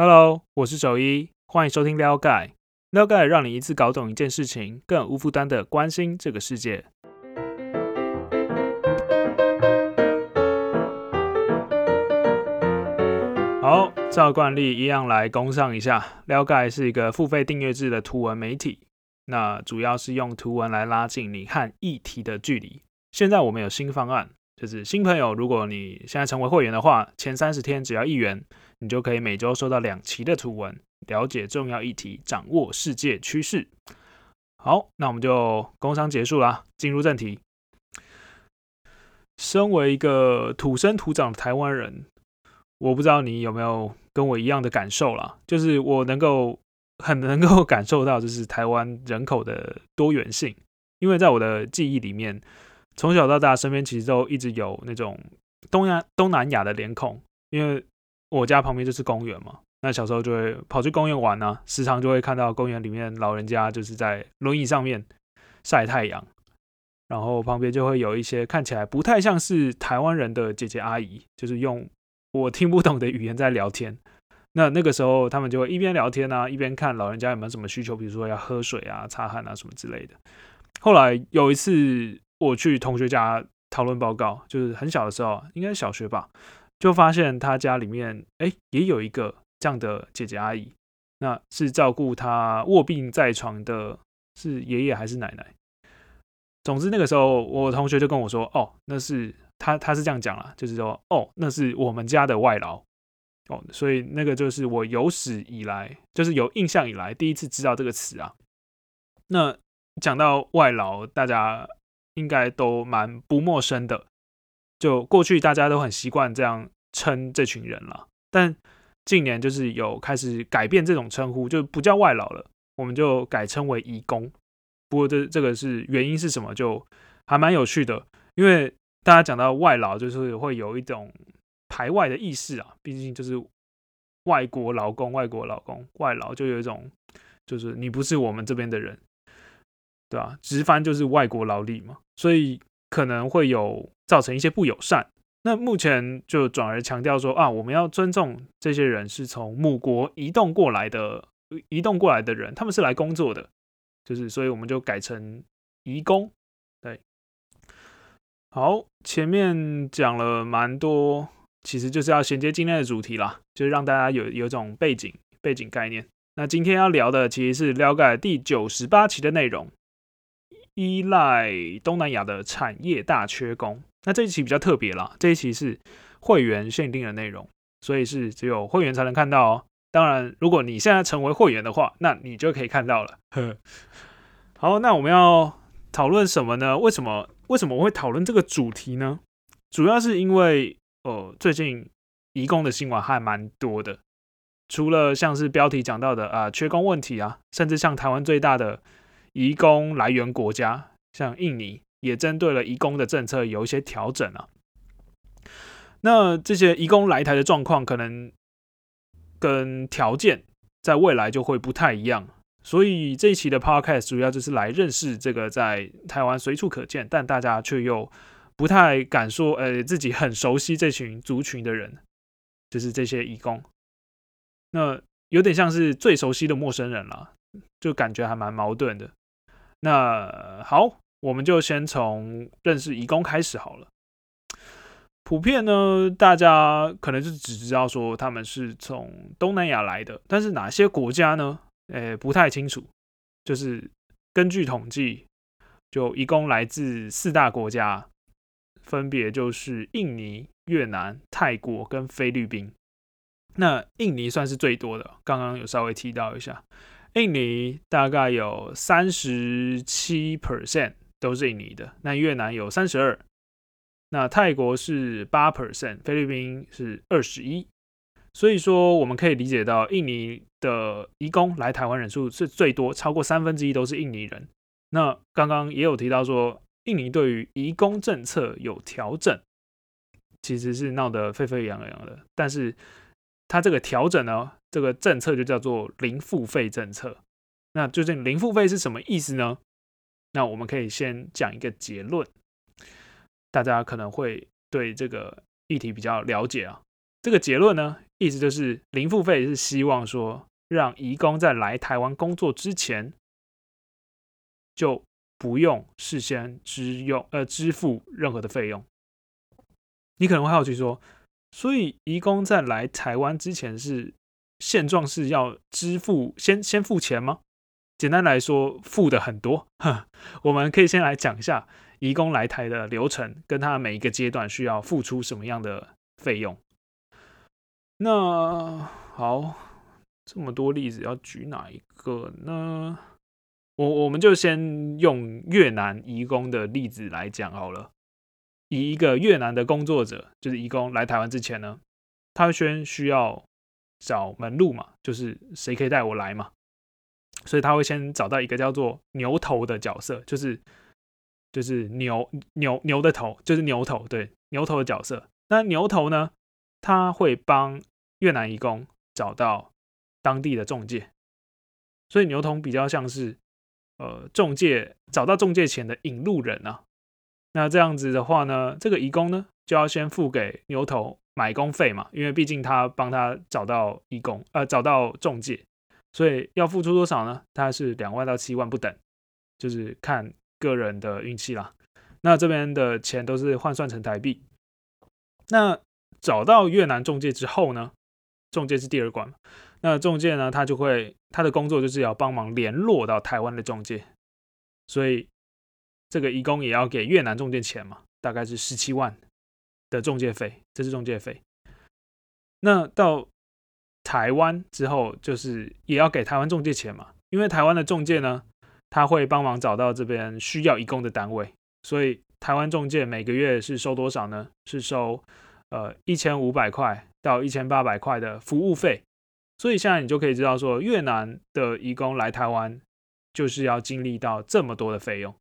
Hello，我是九一，欢迎收听撩盖。撩盖让你一次搞懂一件事情，更无负担的关心这个世界。好，照惯例一样来攻上一下。撩盖是一个付费订阅制的图文媒体，那主要是用图文来拉近你和议题的距离。现在我们有新方案，就是新朋友，如果你现在成为会员的话，前三十天只要一元，你就可以每周收到两期的图文，了解重要议题，掌握世界趋势。好，那我们就工商结束啦，进入正题。身为一个土生土长的台湾人。我不知道你有没有跟我一样的感受啦，就是我能够很能够 感受到，就是台湾人口的多元性。因为在我的记忆里面，从小到大身边其实都一直有那种东亚东南亚的脸孔。因为我家旁边就是公园嘛，那小时候就会跑去公园玩呢，时常就会看到公园里面老人家就是在轮椅上面晒太阳，然后旁边就会有一些看起来不太像是台湾人的姐姐阿姨，就是用。我听不懂的语言在聊天，那那个时候他们就会一边聊天啊，一边看老人家有没有什么需求，比如说要喝水啊、擦汗啊什么之类的。后来有一次我去同学家讨论报告，就是很小的时候，应该是小学吧，就发现他家里面哎也有一个这样的姐姐阿姨，那是照顾他卧病在床的，是爷爷还是奶奶？总之那个时候我同学就跟我说，哦，那是。他他是这样讲了，就是说，哦，那是我们家的外劳，哦，所以那个就是我有史以来，就是有印象以来第一次知道这个词啊。那讲到外劳，大家应该都蛮不陌生的，就过去大家都很习惯这样称这群人了。但近年就是有开始改变这种称呼，就不叫外劳了，我们就改称为移工。不过这这个是原因是什么，就还蛮有趣的，因为。大家讲到外劳，就是会有一种排外的意识啊。毕竟就是外国劳工，外国劳工，外劳就有一种，就是你不是我们这边的人，对吧？直翻就是外国劳力嘛，所以可能会有造成一些不友善。那目前就转而强调说啊，我们要尊重这些人是从母国移动过来的，移动过来的人，他们是来工作的，就是所以我们就改成移工。好，前面讲了蛮多，其实就是要衔接今天的主题啦，就是让大家有有种背景背景概念。那今天要聊的其实是了解第九十八期的内容，依赖东南亚的产业大缺工。那这一期比较特别啦，这一期是会员限定的内容，所以是只有会员才能看到哦。当然，如果你现在成为会员的话，那你就可以看到了。好，那我们要讨论什么呢？为什么？为什么我会讨论这个主题呢？主要是因为，呃，最近移工的新闻还蛮多的。除了像是标题讲到的啊，缺工问题啊，甚至像台湾最大的移工来源国家，像印尼，也针对了移工的政策有一些调整啊。那这些移工来台的状况，可能跟条件在未来就会不太一样。所以这一期的 podcast 主要就是来认识这个在台湾随处可见，但大家却又不太敢说，呃，自己很熟悉这群族群的人，就是这些义工。那有点像是最熟悉的陌生人了，就感觉还蛮矛盾的。那好，我们就先从认识义工开始好了。普遍呢，大家可能是只知道说他们是从东南亚来的，但是哪些国家呢？诶，不太清楚。就是根据统计，就一共来自四大国家，分别就是印尼、越南、泰国跟菲律宾。那印尼算是最多的，刚刚有稍微提到一下，印尼大概有三十七 percent 都是印尼的。那越南有三十二，那泰国是八 percent，菲律宾是二十一。所以说，我们可以理解到，印尼的移工来台湾人数是最多，超过三分之一都是印尼人。那刚刚也有提到说，印尼对于移工政策有调整，其实是闹得沸沸扬扬的。但是它这个调整呢，这个政策就叫做零付费政策。那究竟零付费是什么意思呢？那我们可以先讲一个结论，大家可能会对这个议题比较了解啊。这个结论呢？意思就是零付费是希望说让移工在来台湾工作之前就不用事先支用呃支付任何的费用。你可能会好奇说，所以移工在来台湾之前是现状是要支付先先付钱吗？简单来说，付的很多。我们可以先来讲一下移工来台的流程，跟他每一个阶段需要付出什么样的费用。那好，这么多例子要举哪一个呢？我我们就先用越南移工的例子来讲好了。以一个越南的工作者，就是移工来台湾之前呢，他先需要找门路嘛，就是谁可以带我来嘛。所以他会先找到一个叫做牛头的角色，就是就是牛牛牛的头，就是牛头，对牛头的角色。那牛头呢，他会帮越南移工找到当地的中介，所以牛头比较像是呃中介找到中介前的引路人啊。那这样子的话呢，这个移工呢就要先付给牛头买工费嘛，因为毕竟他帮他找到义工，呃找到中介。所以要付出多少呢？它是两万到七万不等，就是看个人的运气啦。那这边的钱都是换算成台币。那找到越南中介之后呢？中介是第二关。那中介呢，他就会他的工作就是要帮忙联络到台湾的中介。所以这个义工也要给越南中介钱嘛，大概是十七万的中介费，这是中介费。那到台湾之后就是也要给台湾中介钱嘛，因为台湾的中介呢，他会帮忙找到这边需要移工的单位，所以台湾中介每个月是收多少呢？是收呃一千五百块到一千八百块的服务费。所以现在你就可以知道说，越南的移工来台湾就是要经历到这么多的费用。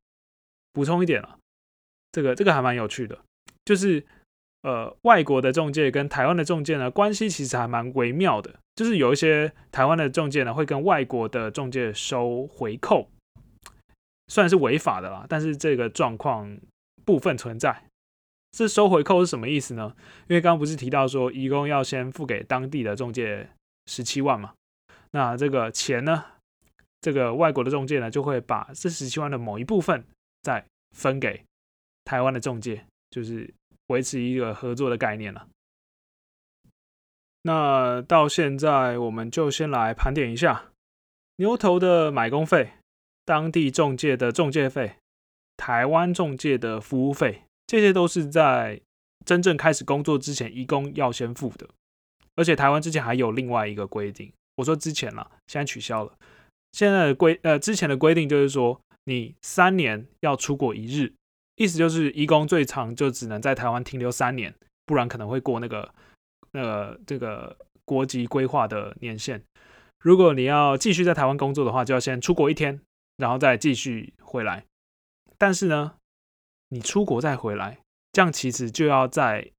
补充一点了，这个这个还蛮有趣的，就是。呃，外国的中介跟台湾的中介呢，关系其实还蛮微妙的。就是有一些台湾的中介呢，会跟外国的中介收回扣，虽然是违法的啦，但是这个状况部分存在。这收回扣是什么意思呢？因为刚刚不是提到说，一共要先付给当地的中介十七万嘛？那这个钱呢，这个外国的中介呢，就会把这十七万的某一部分再分给台湾的中介，就是。维持一个合作的概念了。那到现在，我们就先来盘点一下牛头的买工费、当地中介的中介费、台湾中介的服务费，这些都是在真正开始工作之前，一共要先付的。而且台湾之前还有另外一个规定，我说之前了，现在取消了。现在的规呃，之前的规定就是说，你三年要出国一日。意思就是，移工最长就只能在台湾停留三年，不然可能会过那个、那个这个国籍规划的年限。如果你要继续在台湾工作的话，就要先出国一天，然后再继续回来。但是呢，你出国再回来，这样其实就要再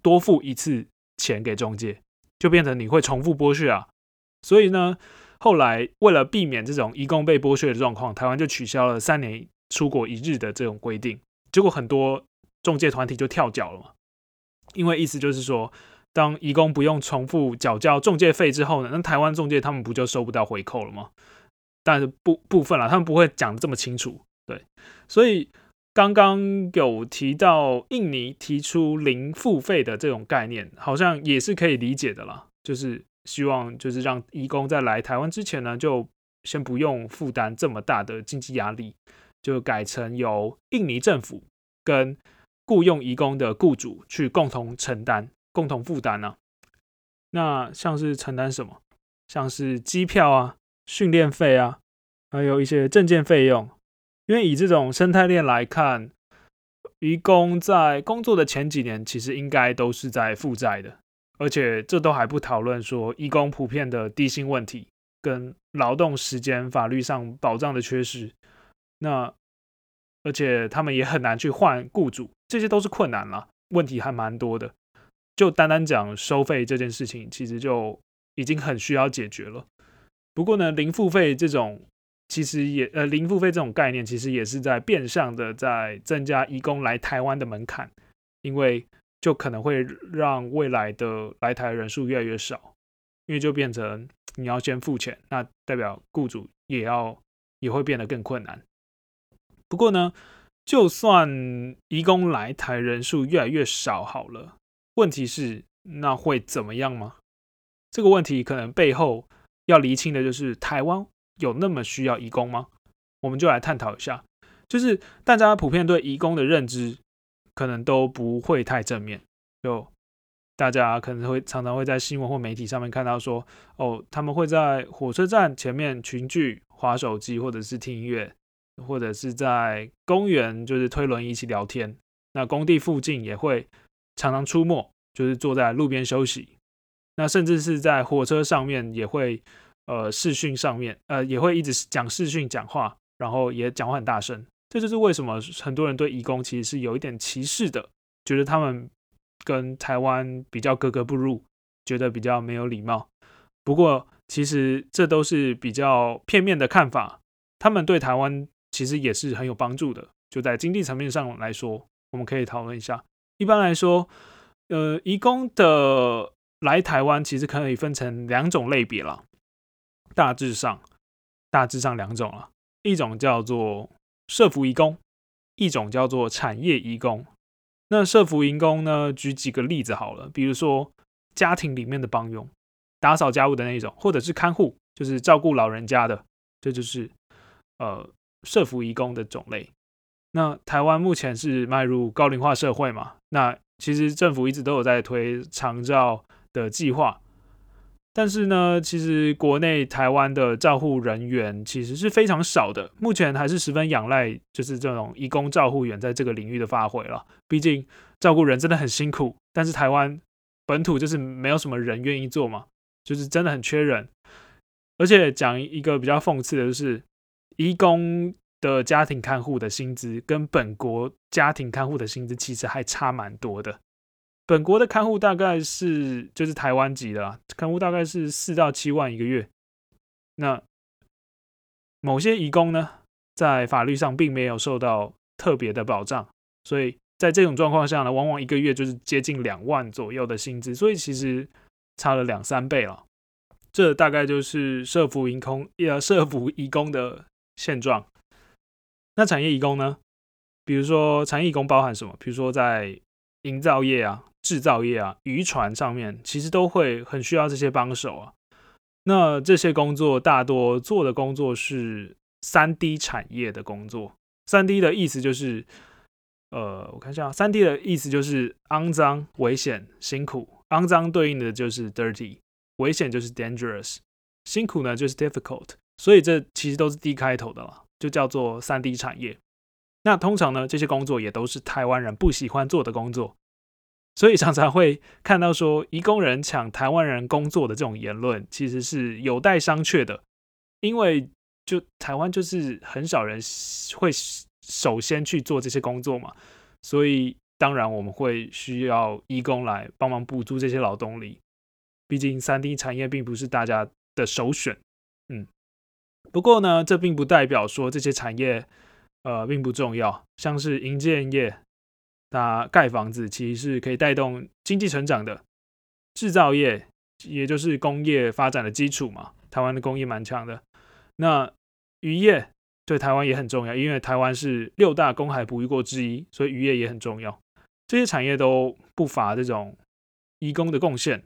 多付一次钱给中介，就变成你会重复剥削啊。所以呢，后来为了避免这种移工被剥削的状况，台湾就取消了三年出国一日的这种规定。结果很多中介团体就跳脚了嘛，因为意思就是说，当移工不用重复缴交中介费之后呢，那台湾中介他们不就收不到回扣了吗？但是部部分啦，他们不会讲的这么清楚，对。所以刚刚有提到印尼提出零付费的这种概念，好像也是可以理解的啦，就是希望就是让移工在来台湾之前呢，就先不用负担这么大的经济压力。就改成由印尼政府跟雇佣移工的雇主去共同承担、共同负担呢？那像是承担什么？像是机票啊、训练费啊，还有一些证件费用。因为以这种生态链来看，移工在工作的前几年其实应该都是在负债的，而且这都还不讨论说移工普遍的低薪问题跟劳动时间法律上保障的缺失。那而且他们也很难去换雇主，这些都是困难了，问题还蛮多的。就单单讲收费这件事情，其实就已经很需要解决了。不过呢，零付费这种其实也呃零付费这种概念，其实也是在变相的在增加移工来台湾的门槛，因为就可能会让未来的来台人数越来越少，因为就变成你要先付钱，那代表雇主也要也会变得更困难。不过呢，就算移工来台人数越来越少好了，问题是那会怎么样吗？这个问题可能背后要厘清的就是台湾有那么需要移工吗？我们就来探讨一下，就是大家普遍对移工的认知。可能都不会太正面，就大家可能会常常会在新闻或媒体上面看到说，哦，他们会在火车站前面群聚、划手机，或者是听音乐，或者是在公园就是推轮椅一起聊天。那工地附近也会常常出没，就是坐在路边休息。那甚至是在火车上面也会呃视讯上面，呃也会一直讲视讯讲话，然后也讲话很大声。这就是为什么很多人对义工其实是有一点歧视的，觉得他们跟台湾比较格格不入，觉得比较没有礼貌。不过，其实这都是比较片面的看法。他们对台湾其实也是很有帮助的。就在经济层面上来说，我们可以讨论一下。一般来说，呃，移工的来台湾其实可以分成两种类别了，大致上，大致上两种了，一种叫做。社服移工，一种叫做产业移工。那社服移工呢？举几个例子好了，比如说家庭里面的帮佣，打扫家务的那一种，或者是看护，就是照顾老人家的，这就是呃社服移工的种类。那台湾目前是迈入高龄化社会嘛？那其实政府一直都有在推长照的计划。但是呢，其实国内台湾的照护人员其实是非常少的，目前还是十分仰赖就是这种义工照护员在这个领域的发挥了。毕竟照顾人真的很辛苦，但是台湾本土就是没有什么人愿意做嘛，就是真的很缺人。而且讲一个比较讽刺的就是，义工的家庭看护的薪资跟本国家庭看护的薪资其实还差蛮多的。本国的看护大概是就是台湾籍的看护大概是四到七万一个月。那某些移工呢，在法律上并没有受到特别的保障，所以在这种状况下呢，往往一个月就是接近两万左右的薪资，所以其实差了两三倍了。这大概就是社服移工呃社服移工的现状。那产业移工呢？比如说产业移工包含什么？比如说在营造业啊。制造业啊，渔船上面其实都会很需要这些帮手啊。那这些工作大多做的工作是三 D 产业的工作。三 D 的意思就是，呃，我看一下，三 D 的意思就是肮脏、危险、辛苦。肮脏对应的就是 dirty，危险就是 dangerous，辛苦呢就是 difficult。所以这其实都是 D 开头的了，就叫做三 D 产业。那通常呢，这些工作也都是台湾人不喜欢做的工作。所以常常会看到说，移工人抢台湾人工作的这种言论，其实是有待商榷的。因为就台湾就是很少人会首先去做这些工作嘛，所以当然我们会需要移工来帮忙补助这些劳动力。毕竟三 D 产业并不是大家的首选，嗯。不过呢，这并不代表说这些产业呃并不重要，像是营建业。那盖房子其实是可以带动经济成长的，制造业也就是工业发展的基础嘛。台湾的工业蛮强的。那渔业对台湾也很重要，因为台湾是六大公海捕鱼国之一，所以渔业也很重要。这些产业都不乏这种移工的贡献。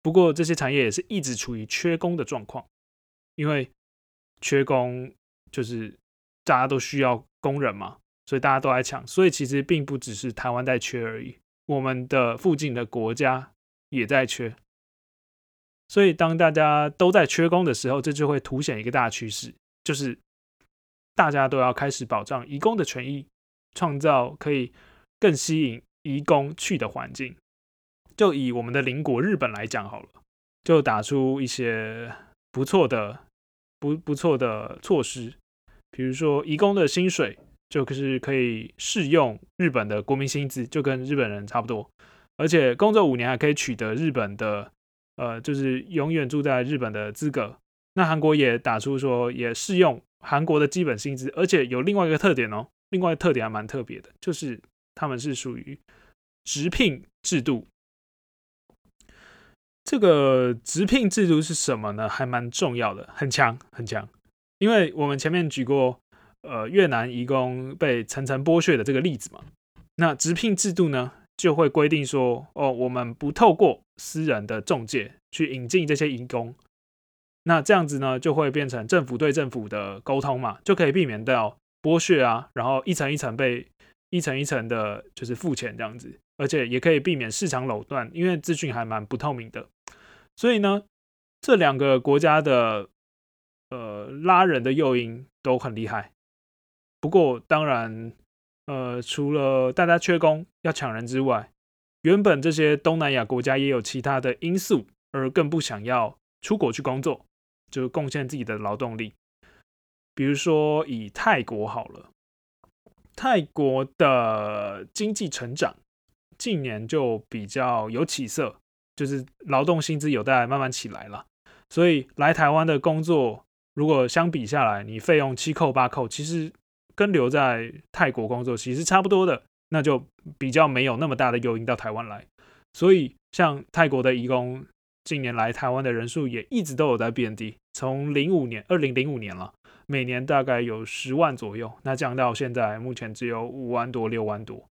不过这些产业也是一直处于缺工的状况，因为缺工就是大家都需要工人嘛。所以大家都在抢，所以其实并不只是台湾在缺而已，我们的附近的国家也在缺。所以当大家都在缺工的时候，这就会凸显一个大趋势，就是大家都要开始保障移工的权益，创造可以更吸引移工去的环境。就以我们的邻国日本来讲好了，就打出一些不错的、不不错的措施，比如说移工的薪水。就是可以适用日本的国民薪资，就跟日本人差不多，而且工作五年还可以取得日本的，呃，就是永远住在日本的资格。那韩国也打出说也适用韩国的基本薪资，而且有另外一个特点哦，另外一个特点还蛮特别的，就是他们是属于直聘制度。这个直聘制度是什么呢？还蛮重要的，很强很强。因为我们前面举过，呃，越南移工被层层剥削的这个例子嘛。那直聘制度呢，就会规定说，哦，我们不透过私人的中介去引进这些移工。那这样子呢，就会变成政府对政府的沟通嘛，就可以避免掉剥削啊，然后一层一层被一层一层的，就是付钱这样子，而且也可以避免市场垄断，因为资讯还蛮不透明的。所以呢，这两个国家的呃拉人的诱因都很厉害。不过当然，呃，除了大家缺工要抢人之外，原本这些东南亚国家也有其他的因素，而更不想要出国去工作，就贡献自己的劳动力。比如说以泰国好了，泰国的经济成长近年就比较有起色。就是劳动薪资有待慢慢起来了，所以来台湾的工作，如果相比下来，你费用七扣八扣，其实跟留在泰国工作其实差不多的，那就比较没有那么大的诱因到台湾来。所以像泰国的移工，近年来台湾的人数也一直都有在变低，从零五年二零零五年了，每年大概有十万左右，那降到现在目前只有五万多六万多。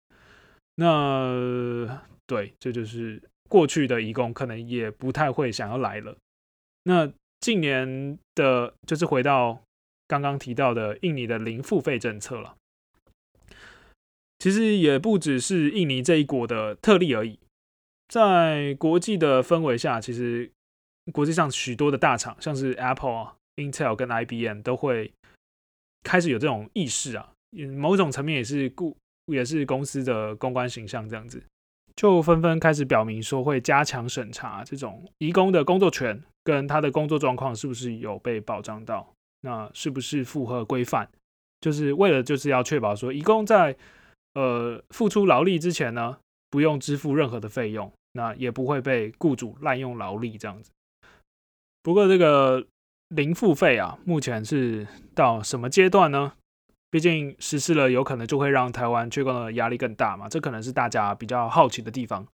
那对，这就是。过去的移工可能也不太会想要来了。那近年的，就是回到刚刚提到的印尼的零付费政策了。其实也不只是印尼这一国的特例而已，在国际的氛围下，其实国际上许多的大厂，像是 Apple 啊、Intel 跟 IBM 都会开始有这种意识啊。某种层面也是顾，也是公司的公关形象这样子。就纷纷开始表明说会加强审查这种移工的工作权跟他的工作状况是不是有被保障到，那是不是符合规范？就是为了就是要确保说移工在呃付出劳力之前呢，不用支付任何的费用，那也不会被雇主滥用劳力这样子。不过这个零付费啊，目前是到什么阶段呢？毕竟实施了，有可能就会让台湾缺工的压力更大嘛，这可能是大家比较好奇的地方。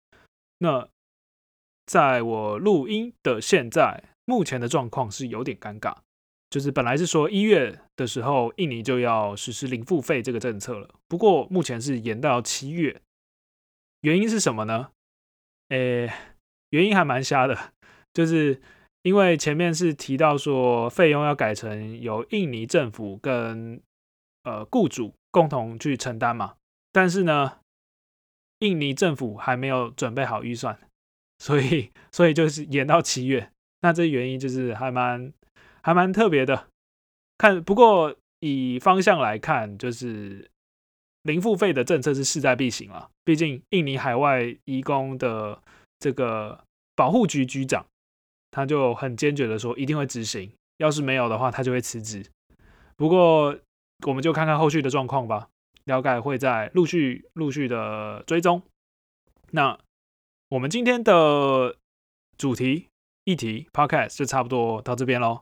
那在我录音的现在，目前的状况是有点尴尬，就是本来是说一月的时候，印尼就要实施零付费这个政策了，不过目前是延到七月，原因是什么呢？诶，原因还蛮瞎的，就是因为前面是提到说费用要改成由印尼政府跟呃，雇主共同去承担嘛，但是呢，印尼政府还没有准备好预算，所以所以就是延到七月。那这原因就是还蛮还蛮特别的。看，不过以方向来看，就是零付费的政策是势在必行了。毕竟印尼海外移工的这个保护局局长，他就很坚决的说一定会执行，要是没有的话，他就会辞职。不过。我们就看看后续的状况吧，了解会在陆续陆续的追踪。那我们今天的主题议题 podcast 就差不多到这边喽。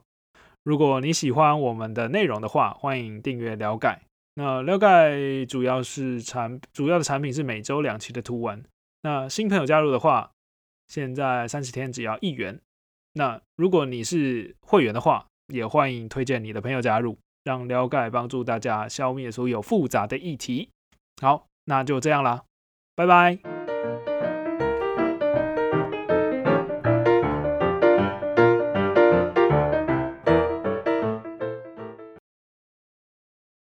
如果你喜欢我们的内容的话，欢迎订阅了解。那了解主要是产主要的产品是每周两期的图文。那新朋友加入的话，现在三十天只要一元。那如果你是会员的话，也欢迎推荐你的朋友加入。让了解帮助大家消灭所有复杂的议题。好，那就这样啦，拜拜。